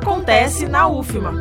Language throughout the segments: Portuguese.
acontece na UFMA.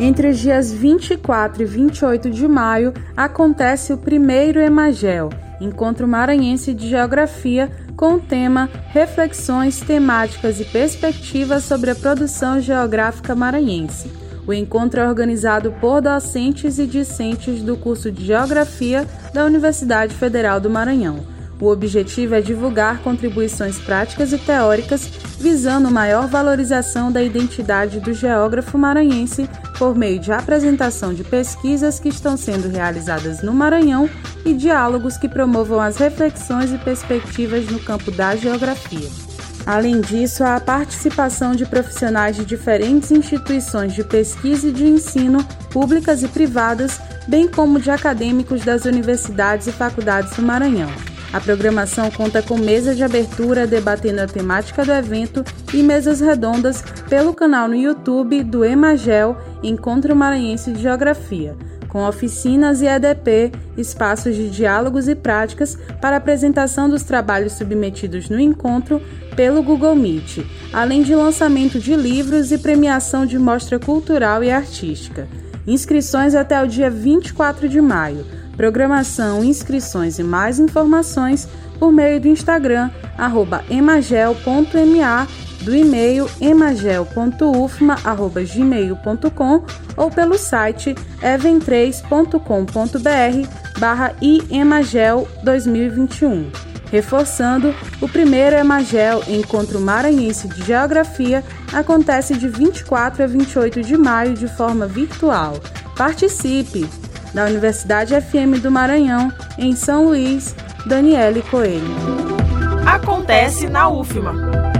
Entre os dias 24 e 28 de maio acontece o primeiro Emagel, Encontro Maranhense de Geografia, com o tema Reflexões temáticas e perspectivas sobre a produção geográfica maranhense. O encontro é organizado por docentes e discentes do curso de Geografia da Universidade Federal do Maranhão. O objetivo é divulgar contribuições práticas e teóricas visando maior valorização da identidade do geógrafo maranhense por meio de apresentação de pesquisas que estão sendo realizadas no Maranhão e diálogos que promovam as reflexões e perspectivas no campo da geografia. Além disso, há a participação de profissionais de diferentes instituições de pesquisa e de ensino, públicas e privadas, bem como de acadêmicos das universidades e faculdades do Maranhão. A programação conta com mesa de abertura debatendo a temática do evento e mesas redondas pelo canal no YouTube do Emagel Encontro Maranhense de Geografia, com oficinas e EDP, espaços de diálogos e práticas para apresentação dos trabalhos submetidos no encontro pelo Google Meet, além de lançamento de livros e premiação de mostra cultural e artística. Inscrições até o dia 24 de maio programação, inscrições e mais informações por meio do Instagram emagel.ma, do e-mail emagel.ufma@gmail.com ou pelo site even3.com.br barra iemagel 2021. Reforçando, o primeiro Emagel Encontro Maranhense de Geografia acontece de 24 a 28 de maio de forma virtual. Participe! Da Universidade FM do Maranhão, em São Luís, Daniele Coelho. Acontece na UFMA.